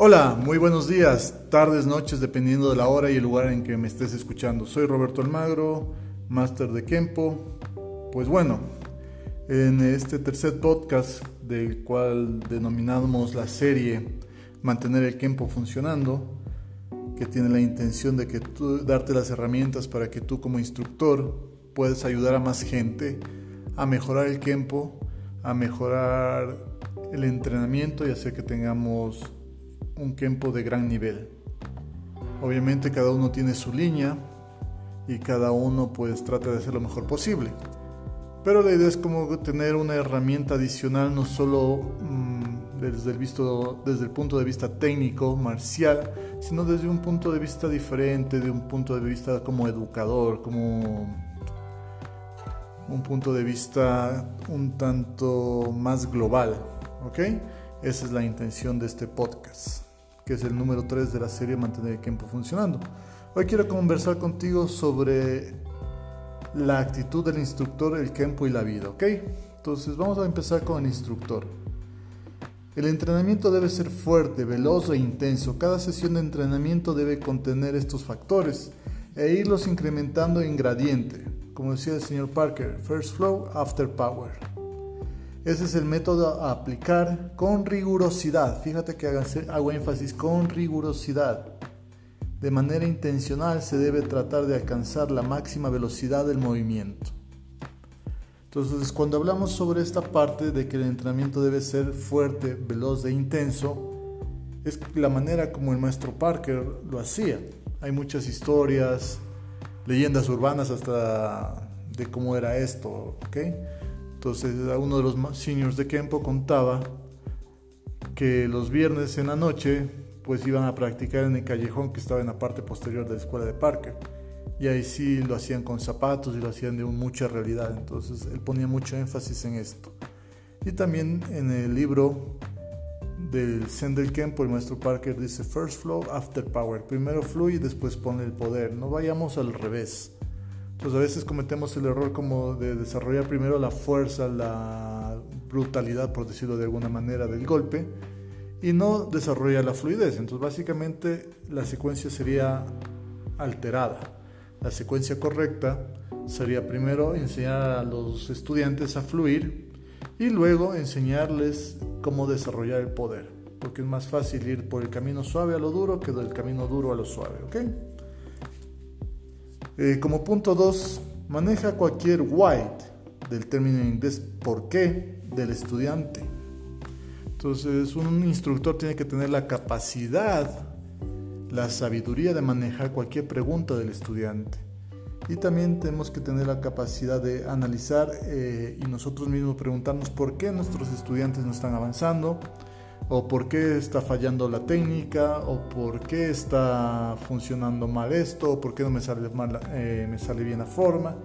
Hola, muy buenos días, tardes, noches, dependiendo de la hora y el lugar en que me estés escuchando. Soy Roberto Almagro, máster de Kempo. Pues bueno, en este tercer podcast, del cual denominamos la serie Mantener el Kempo funcionando, que tiene la intención de que tú, darte las herramientas para que tú como instructor puedas ayudar a más gente a mejorar el Kempo, a mejorar el entrenamiento y hacer que tengamos un Kempo de gran nivel. Obviamente cada uno tiene su línea y cada uno pues trata de hacer lo mejor posible. Pero la idea es como tener una herramienta adicional no solo mm, desde, el visto, desde el punto de vista técnico, marcial, sino desde un punto de vista diferente, de un punto de vista como educador, como un punto de vista un tanto más global. ¿Ok? Esa es la intención de este podcast que es el número 3 de la serie Mantener el tiempo funcionando. Hoy quiero conversar contigo sobre la actitud del instructor, el tiempo y la vida, ¿ok? Entonces vamos a empezar con el instructor. El entrenamiento debe ser fuerte, veloz e intenso. Cada sesión de entrenamiento debe contener estos factores e irlos incrementando en gradiente. Como decía el señor Parker, first flow, after power. Ese es el método a aplicar con rigurosidad. Fíjate que hago énfasis con rigurosidad. De manera intencional se debe tratar de alcanzar la máxima velocidad del movimiento. Entonces, cuando hablamos sobre esta parte de que el entrenamiento debe ser fuerte, veloz e intenso, es la manera como el maestro Parker lo hacía. Hay muchas historias, leyendas urbanas hasta de cómo era esto, ¿ok? Entonces uno de los seniors de Kempo contaba que los viernes en la noche pues iban a practicar en el callejón que estaba en la parte posterior de la escuela de Parker. Y ahí sí lo hacían con zapatos y lo hacían de mucha realidad. Entonces él ponía mucho énfasis en esto. Y también en el libro del Zen Kempo, el maestro Parker dice First Flow, After Power. Primero fluye y después pone el poder. No vayamos al revés. Entonces a veces cometemos el error como de desarrollar primero la fuerza, la brutalidad, por decirlo de alguna manera, del golpe y no desarrollar la fluidez. Entonces básicamente la secuencia sería alterada. La secuencia correcta sería primero enseñar a los estudiantes a fluir y luego enseñarles cómo desarrollar el poder. Porque es más fácil ir por el camino suave a lo duro que del camino duro a lo suave. ¿ok? Eh, como punto 2, maneja cualquier white del término en inglés por qué del estudiante. Entonces, un instructor tiene que tener la capacidad, la sabiduría de manejar cualquier pregunta del estudiante. Y también tenemos que tener la capacidad de analizar eh, y nosotros mismos preguntarnos por qué nuestros estudiantes no están avanzando, o por qué está fallando la técnica, o por qué está funcionando mal esto, o por qué no me sale, mal, eh, me sale bien la forma.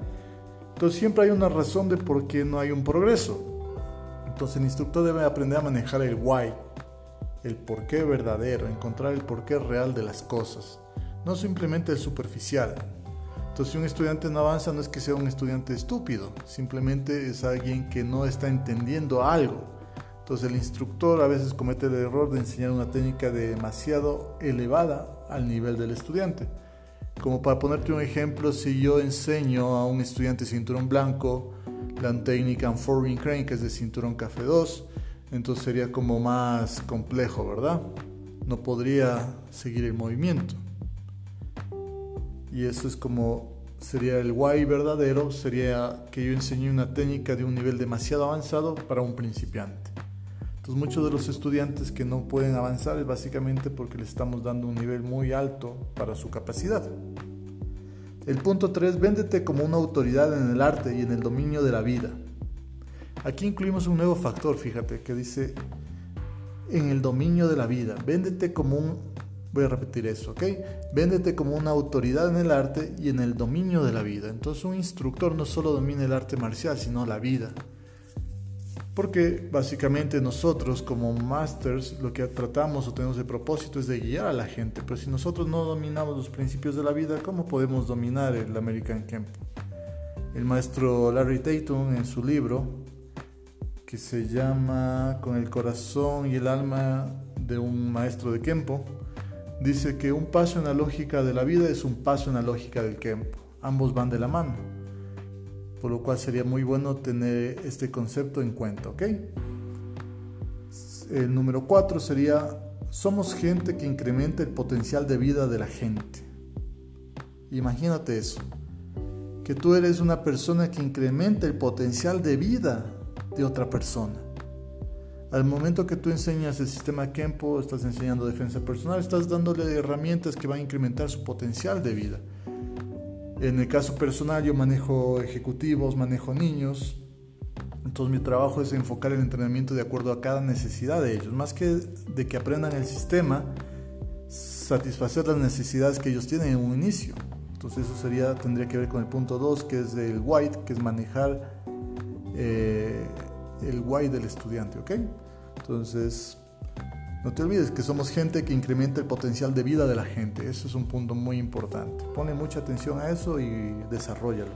Entonces siempre hay una razón de por qué no hay un progreso. Entonces el instructor debe aprender a manejar el why, el por qué verdadero, encontrar el porqué real de las cosas, no simplemente el superficial. Entonces si un estudiante no avanza no es que sea un estudiante estúpido, simplemente es alguien que no está entendiendo algo entonces el instructor a veces comete el error de enseñar una técnica demasiado elevada al nivel del estudiante. Como para ponerte un ejemplo, si yo enseño a un estudiante cinturón blanco la técnica Unfolding Crane, que es de cinturón café 2, entonces sería como más complejo, ¿verdad? No podría seguir el movimiento. Y eso es como sería el why verdadero, sería que yo enseñé una técnica de un nivel demasiado avanzado para un principiante. Entonces muchos de los estudiantes que no pueden avanzar es básicamente porque les estamos dando un nivel muy alto para su capacidad. El punto 3, véndete como una autoridad en el arte y en el dominio de la vida. Aquí incluimos un nuevo factor, fíjate, que dice en el dominio de la vida. Véndete como un, voy a repetir eso, ¿ok? Véndete como una autoridad en el arte y en el dominio de la vida. Entonces un instructor no solo domina el arte marcial, sino la vida. Porque básicamente nosotros como masters lo que tratamos o tenemos de propósito es de guiar a la gente, pero si nosotros no dominamos los principios de la vida, ¿cómo podemos dominar el American Camp? El maestro Larry Tatum en su libro, que se llama Con el corazón y el alma de un maestro de Kempo, dice que un paso en la lógica de la vida es un paso en la lógica del Kempo. Ambos van de la mano. Por lo cual sería muy bueno tener este concepto en cuenta, ¿ok? El número cuatro sería, somos gente que incrementa el potencial de vida de la gente. Imagínate eso, que tú eres una persona que incrementa el potencial de vida de otra persona. Al momento que tú enseñas el sistema Kempo, estás enseñando defensa personal, estás dándole herramientas que van a incrementar su potencial de vida. En el caso personal yo manejo ejecutivos, manejo niños, entonces mi trabajo es enfocar el entrenamiento de acuerdo a cada necesidad de ellos, más que de que aprendan el sistema, satisfacer las necesidades que ellos tienen en un inicio. Entonces eso sería, tendría que ver con el punto 2, que es el white, que es manejar eh, el why del estudiante, ¿ok? Entonces, no te olvides que somos gente que incrementa el potencial de vida de la gente. Eso es un punto muy importante. Pone mucha atención a eso y desarrollalo.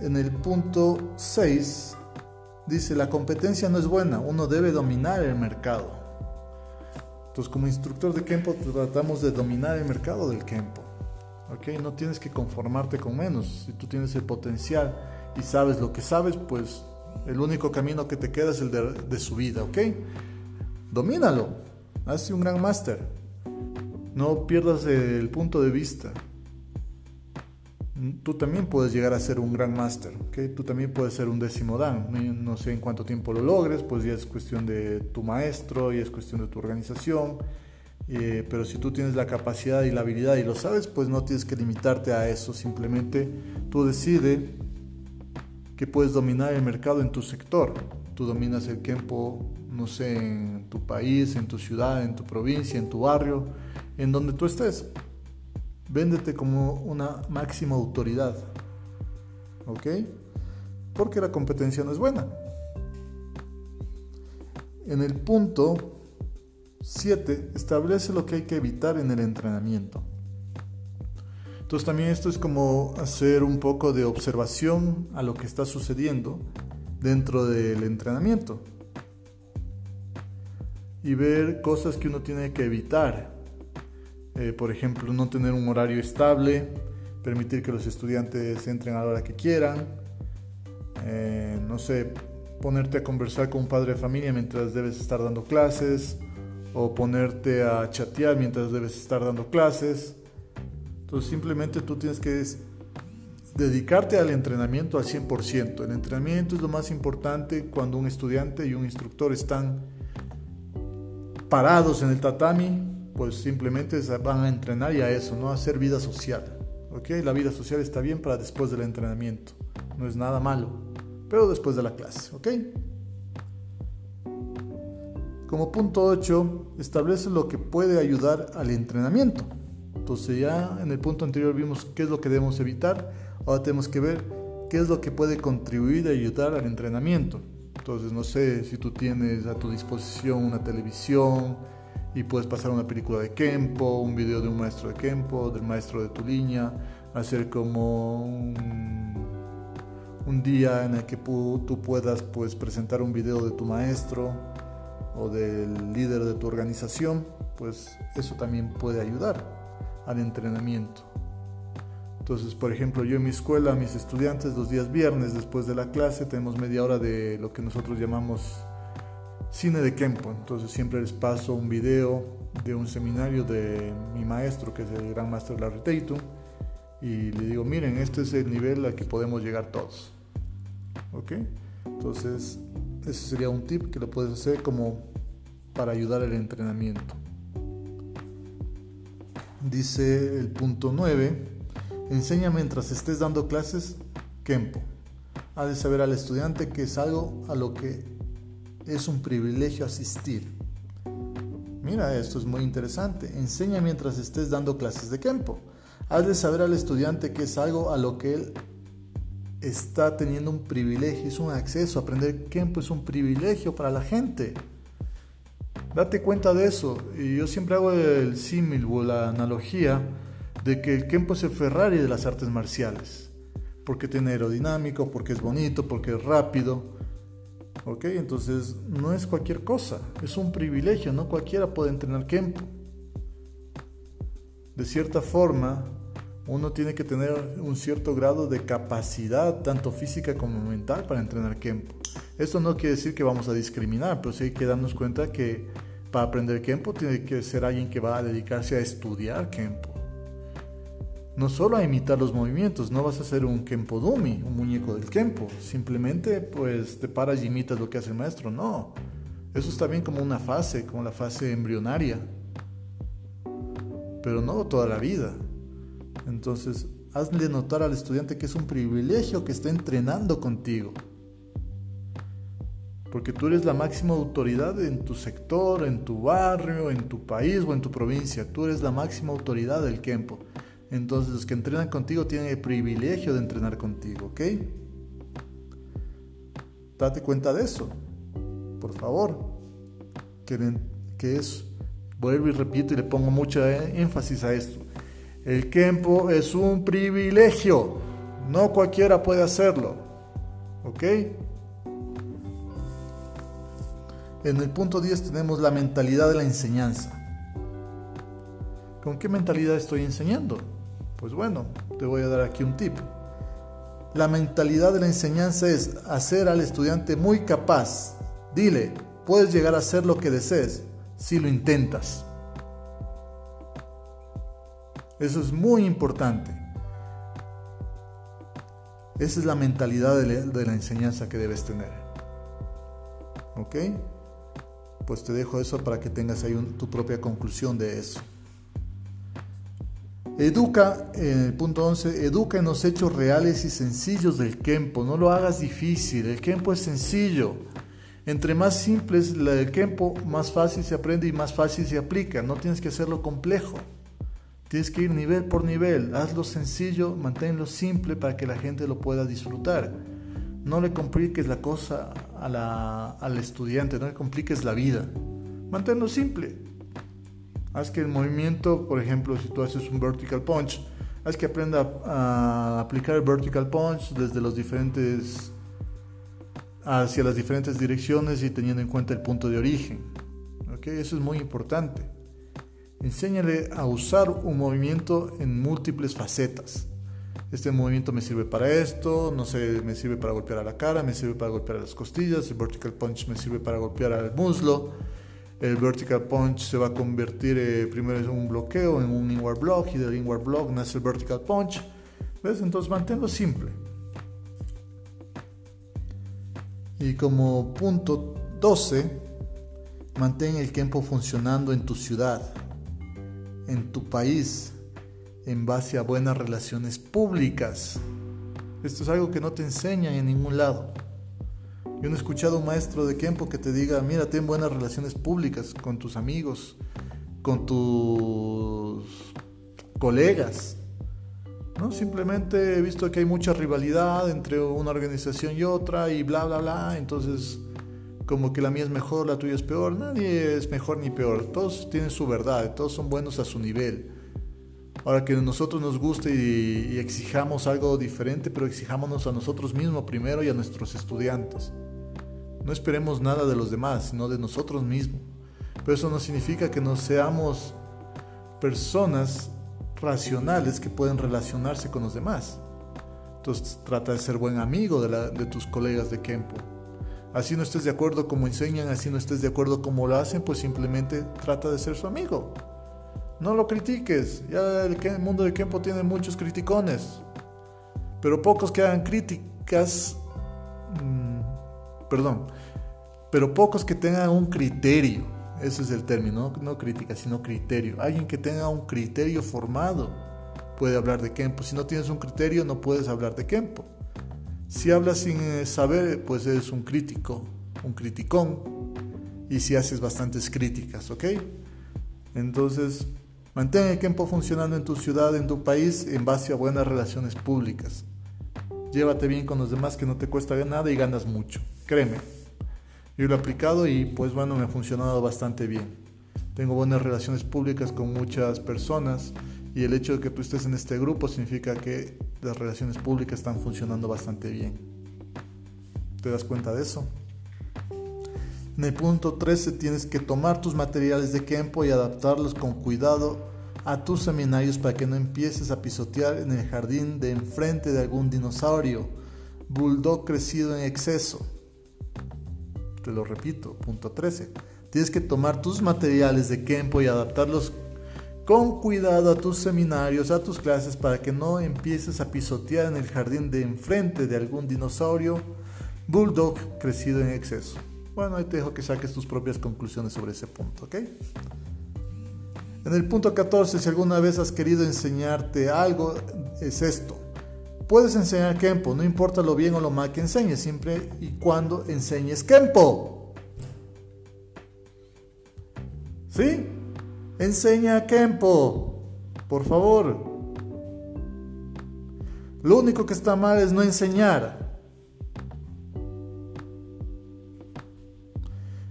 En el punto 6 dice, la competencia no es buena, uno debe dominar el mercado. Entonces como instructor de Kempo tratamos de dominar el mercado del Kempo. ¿ok? No tienes que conformarte con menos. Si tú tienes el potencial y sabes lo que sabes, pues el único camino que te queda es el de, su vida, ¿ok? Domínalo, hazte un gran máster. No pierdas el punto de vista. Tú también puedes llegar a ser un gran máster, ¿ok? Tú también puedes ser un décimo dan. No sé en cuánto tiempo lo logres, pues ya es cuestión de tu maestro y es cuestión de tu organización. Eh, pero si tú tienes la capacidad y la habilidad y lo sabes, pues no tienes que limitarte a eso. Simplemente tú decides que puedes dominar el mercado en tu sector. Tú dominas el tiempo, no sé, en tu país, en tu ciudad, en tu provincia, en tu barrio, en donde tú estés. Véndete como una máxima autoridad. ¿Ok? Porque la competencia no es buena. En el punto 7, establece lo que hay que evitar en el entrenamiento. Entonces también esto es como hacer un poco de observación a lo que está sucediendo dentro del entrenamiento y ver cosas que uno tiene que evitar. Eh, por ejemplo, no tener un horario estable, permitir que los estudiantes entren a la hora que quieran, eh, no sé, ponerte a conversar con un padre de familia mientras debes estar dando clases, o ponerte a chatear mientras debes estar dando clases entonces simplemente tú tienes que dedicarte al entrenamiento al 100%. El entrenamiento es lo más importante cuando un estudiante y un instructor están parados en el tatami, pues simplemente van a entrenar y a eso, no a hacer vida social. ¿ok? La vida social está bien para después del entrenamiento, no es nada malo, pero después de la clase. ¿ok? Como punto 8, establece lo que puede ayudar al entrenamiento. Entonces ya en el punto anterior vimos qué es lo que debemos evitar, ahora tenemos que ver qué es lo que puede contribuir y ayudar al entrenamiento. Entonces no sé si tú tienes a tu disposición una televisión y puedes pasar una película de Kempo, un video de un maestro de Kempo, del maestro de tu línea, hacer como un, día en el que tú puedas pues presentar un video de tu maestro o del líder de tu organización, pues eso también puede ayudar al entrenamiento. Entonces, por ejemplo, yo en mi escuela, mis estudiantes los días viernes después de la clase tenemos media hora de lo que nosotros llamamos cine de Kempo. Entonces siempre les paso un video de un seminario de mi maestro, que es el gran maestro Larry Tatum, y le digo, miren, este es el nivel al que podemos llegar todos. ¿Ok? Entonces, ese sería un tip que lo puedes hacer como para ayudar al entrenamiento. Dice el punto 9, enseña mientras estés dando clases Kempo. Ha de saber al estudiante que es algo a lo que es un privilegio asistir. Mira, esto es muy interesante. Enseña mientras estés dando clases de Kempo. Has de saber al estudiante que es algo a lo que él está teniendo un privilegio, es un acceso. Aprender Kempo es un privilegio para la gente. Date cuenta de eso. Y yo siempre hago el símil o la analogía de que el Kempo es el Ferrari de las artes marciales. Porque tiene aerodinámico, porque es bonito, porque es rápido. ¿Ok? Entonces no es cualquier cosa, es un privilegio, no cualquiera puede entrenar Kempo. De cierta forma, uno tiene que tener un cierto grado de capacidad, tanto física como mental, para entrenar Kempo. Esto no quiere decir que vamos a discriminar, pero sí hay que darnos cuenta que para aprender Kempo tiene que ser alguien que va a dedicarse a estudiar Kempo no solo a imitar los movimientos, no vas a ser un Kempo Dummy, un muñeco del Kempo, simplemente pues te paras y imitas lo que hace el maestro, no. Eso está bien como una fase, como la fase embrionaria, pero no toda la vida. Entonces, hazle notar al estudiante que es un privilegio que esté entrenando contigo. Porque tú eres la máxima autoridad en tu sector, en tu barrio, en tu país o en tu provincia. Tú eres la máxima autoridad del Kempo. Entonces los que entrenan contigo tienen el privilegio de entrenar contigo, ¿ok? Date cuenta de eso, por favor. Que, es, vuelvo y repito y le pongo mucha énfasis a esto. El Kempo es un privilegio, no cualquiera puede hacerlo, ¿ok? En el punto 10 tenemos la mentalidad de la enseñanza. ¿Con qué mentalidad estoy enseñando? Pues bueno, te voy a dar aquí un tip. La mentalidad de la enseñanza es hacer al estudiante muy capaz. Dile, puedes llegar a hacer lo que desees si lo intentas. Eso es muy importante. Esa es la mentalidad de la, enseñanza que debes tener. ¿Ok? Pues te dejo eso para que tengas ahí tu propia conclusión de eso. Educa, en el punto 11, educa en los hechos reales y sencillos del Kempo. No lo hagas difícil, el Kempo es sencillo. Entre más simple es el Kempo, más fácil se aprende y más fácil se aplica. No tienes que hacerlo complejo. Tienes que ir nivel por nivel. Hazlo sencillo, manténlo simple para que la gente lo pueda disfrutar. No le compliques la cosa al estudiante, no le compliques la vida. Manténlo simple. Haz que el movimiento, por ejemplo, si tú haces un vertical punch, haz que aprenda a aplicar el vertical punch desde los diferentes hacia las diferentes direcciones y teniendo en cuenta el punto de origen. ¿Okay? Eso es muy importante. Enséñale a usar un movimiento en múltiples facetas. Este movimiento me sirve para esto, no sé, me sirve para golpear a la cara, me sirve para golpear a las costillas, el vertical punch me sirve para golpear al muslo, el vertical punch se va a convertir eh, primero en un bloqueo, en un inward block y del inward block nace el vertical punch. ¿Ves? Entonces manténlo simple. Y como punto 12, mantén el tiempo funcionando en tu ciudad, en tu país, en base a buenas relaciones públicas. Esto es algo que no te enseñan en ningún lado. Yo no he escuchado a un maestro de Kempo que te diga, mira, ten buenas relaciones públicas con tus amigos, con tus colegas. ¿no? Simplemente he visto que hay mucha rivalidad entre una organización y otra y bla, bla, bla. Entonces, como que la mía es mejor, la tuya es peor. Nadie es mejor ni peor. Todos tienen su verdad, todos son buenos a su nivel. Ahora que a nosotros nos guste y, y exijamos algo diferente, pero exijámonos a nosotros mismos primero y a nuestros estudiantes. No esperemos nada de los demás, sino de nosotros mismos. Pero eso no significa que no seamos personas racionales que pueden relacionarse con los demás. Entonces trata de ser buen amigo de, tus colegas de Kempo. Así no estés de acuerdo como enseñan, así no estés de acuerdo como lo hacen, pues simplemente trata de ser su amigo. No lo critiques. Ya el, mundo de Kempo tiene muchos criticones. Pero pocos que hagan críticas perdón, pero pocos que tengan un criterio, ese es el término, no, crítica, sino criterio. Alguien que tenga un criterio formado puede hablar de Kempo. Si no tienes un criterio, no puedes hablar de Kempo. Si hablas sin eh, saber, pues eres un crítico, un criticón. Y si haces bastantes críticas, ¿ok? Entonces, mantén el Kempo funcionando en tu ciudad, en tu país, en base a buenas relaciones públicas. Llévate bien con los demás que no te cuesta nada y ganas mucho. Créeme. Yo lo he aplicado y pues bueno, me ha funcionado bastante bien. Tengo buenas relaciones públicas con muchas personas y el hecho de que tú estés en este grupo significa que las relaciones públicas están funcionando bastante bien. ¿Te das cuenta de eso? En el punto 13 tienes que tomar tus materiales de Kempo y adaptarlos con cuidado a tus seminarios para que no empieces a pisotear en el jardín de enfrente de algún dinosaurio, bulldog crecido en exceso. Te lo repito, punto 13. Tienes que tomar tus materiales de Kempo y adaptarlos con cuidado a tus seminarios, a tus clases, para que no empieces a pisotear en el jardín de enfrente de algún dinosaurio bulldog crecido en exceso. Bueno, ahí te dejo que saques tus propias conclusiones sobre ese punto, ¿ok? En el punto 14, si alguna vez has querido enseñarte algo, es esto. Puedes enseñar Kempo, no importa lo bien o lo mal que enseñes, siempre y cuando enseñes Kempo. ¿Sí? Enseña Kempo, por favor. Lo único que está mal es no enseñar.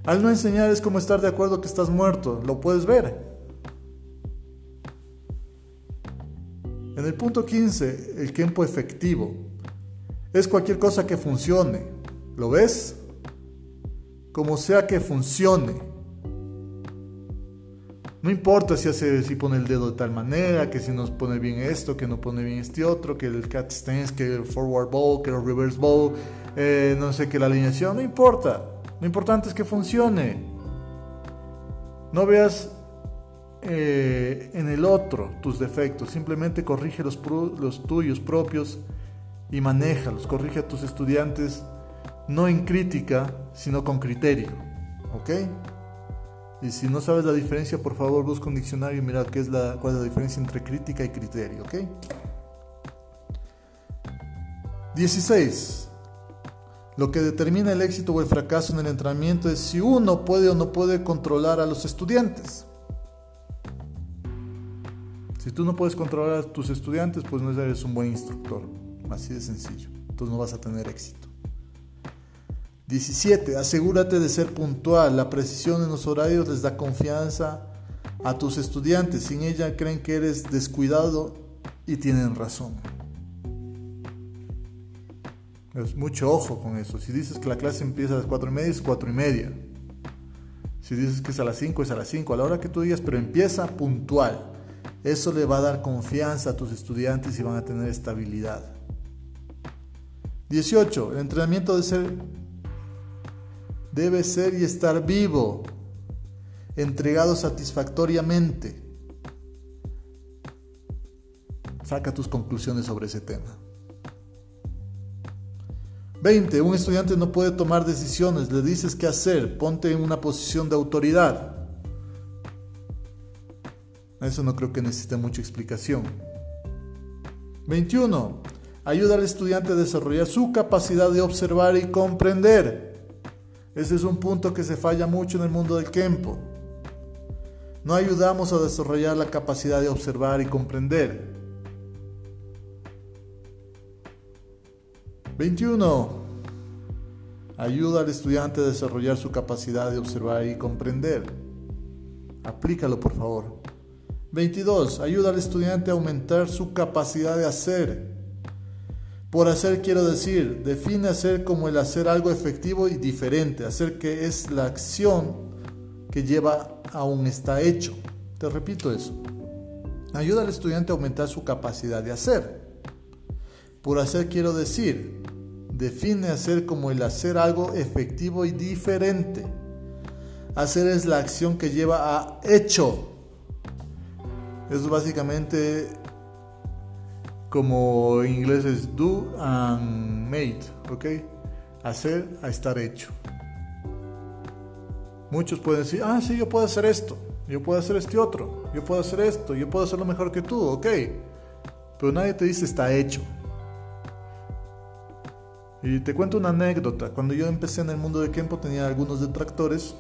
Al no enseñar es como estar de acuerdo que estás muerto, lo puedes ver. En el punto 15, el tiempo efectivo es cualquier cosa que funcione. ¿Lo ves? Como sea que funcione. No importa si, hace, si pone el dedo de tal manera, que si nos pone bien esto, que no pone bien este otro, que el cat stance, que el forward bow, que el reverse bow, eh, no sé qué la alineación, no importa. Lo importante es que funcione. No veas eh, en el otro tus defectos, simplemente corrige los, tuyos propios y manéjalos. Corrige a tus estudiantes no en crítica, sino con criterio. ¿Ok? Y si no sabes la diferencia, por favor busca un diccionario y mira qué es la, cuál es la diferencia entre crítica y criterio, ¿ok? 16. Lo que determina el éxito o el fracaso en el entrenamiento es si uno puede o no puede controlar a los estudiantes. Si tú no puedes controlar a tus estudiantes, pues no eres un buen instructor. Así de sencillo. Entonces no vas a tener éxito. 17. Asegúrate de ser puntual. La precisión en los horarios les da confianza a tus estudiantes. Sin ella creen que eres descuidado y tienen razón. Es mucho ojo con eso. Si dices que la clase empieza a las 4 y media, es 4 y media. Si dices que es a las 5, es a las 5. A la hora que tú digas, pero empieza puntual. Eso le va a dar confianza a tus estudiantes y van a tener estabilidad. 18. El entrenamiento ser debe ser y estar vivo, entregado satisfactoriamente. Saca tus conclusiones sobre ese tema. 20. Un estudiante no puede tomar decisiones, le dices qué hacer, ponte en una posición de autoridad. Eso no creo que necesite mucha explicación. 21. Ayuda al estudiante a desarrollar su capacidad de observar y comprender. Ese es un punto que se falla mucho en el mundo del Kempo. No ayudamos a desarrollar la capacidad de observar y comprender. 21. Ayuda al estudiante a desarrollar su capacidad de observar y comprender. Aplícalo, por favor. 22. Ayuda al estudiante a aumentar su capacidad de hacer. Por hacer quiero decir, define hacer como el hacer algo efectivo y diferente, hacer que es la acción que lleva a un está hecho. Te repito eso. Ayuda al estudiante a aumentar su capacidad de hacer. Por hacer quiero decir, define hacer como el hacer algo efectivo y diferente. Hacer es la acción que lleva a hecho. Es básicamente como en inglés es do and made, ¿ok? Hacer a estar hecho. Muchos pueden decir, ah, sí, yo puedo hacer esto, yo puedo hacer este otro, yo puedo hacer esto, yo puedo hacerlo mejor que tú, ok. Pero nadie te dice está hecho. Y te cuento una anécdota. Cuando yo empecé en el mundo de Kempo tenía algunos detractores,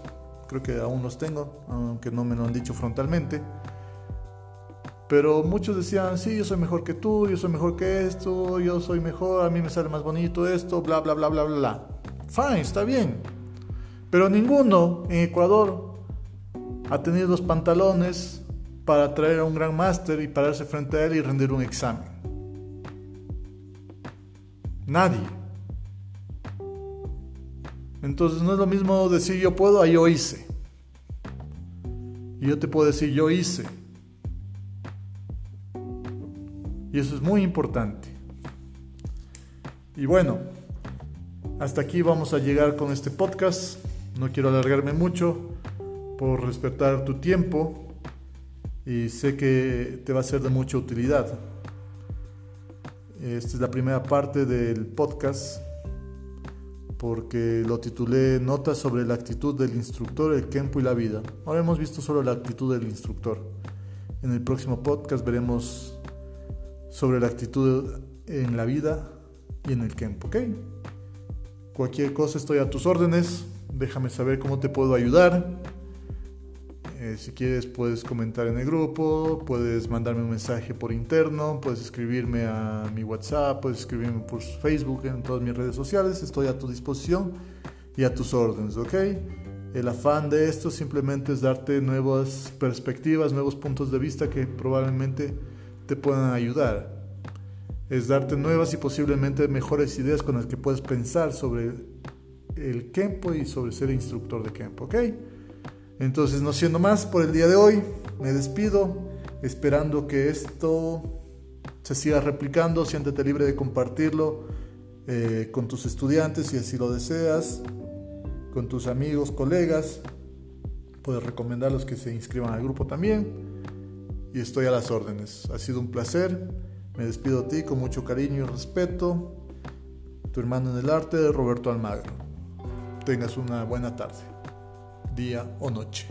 creo que aún los tengo, aunque no me lo han dicho frontalmente pero muchos decían, sí, yo soy mejor que tú, yo soy mejor que esto, yo soy mejor, a mí me sale más bonito esto, bla, bla, bla, bla, bla, bla. Fine, está bien. Pero ninguno en Ecuador ha tenido los pantalones para traer a un gran máster y pararse frente a él y rendir un examen. Nadie. Entonces no es lo mismo decir yo puedo a yo hice. Y yo te puedo decir yo hice. Y eso es muy importante. Y bueno, hasta aquí vamos a llegar con este podcast. No quiero alargarme mucho por respetar tu tiempo y sé que te va a ser de mucha utilidad. Esta es la primera parte del podcast porque lo titulé Notas sobre la actitud del instructor, el tiempo y la vida. Ahora hemos visto solo la actitud del instructor. En el próximo podcast veremos sobre la actitud en la vida y en el tiempo, ¿ok? Cualquier cosa estoy a tus órdenes, déjame saber cómo te puedo ayudar. Eh, si quieres puedes comentar en el grupo, puedes mandarme un mensaje por interno, puedes escribirme a mi WhatsApp, puedes escribirme por Facebook, en todas mis redes sociales, estoy a tu disposición y a tus órdenes, ¿ok? El afán de esto simplemente es darte nuevas perspectivas, nuevos puntos de vista que probablemente puedan ayudar. Es darte nuevas y posiblemente mejores ideas con las que puedes pensar sobre el Kempo y sobre ser instructor de Kempo, ¿ok? Entonces, no siendo más por el día de hoy, me despido, esperando que esto se siga replicando, siéntete libre de compartirlo eh, con tus estudiantes si así lo deseas, con tus amigos, colegas, puedes recomendarlos que se inscriban al grupo también y estoy a las órdenes. Ha sido un placer, me despido a ti con mucho cariño y respeto, tu hermano en el arte, Roberto Almagro. Tengas una buena tarde día o noche.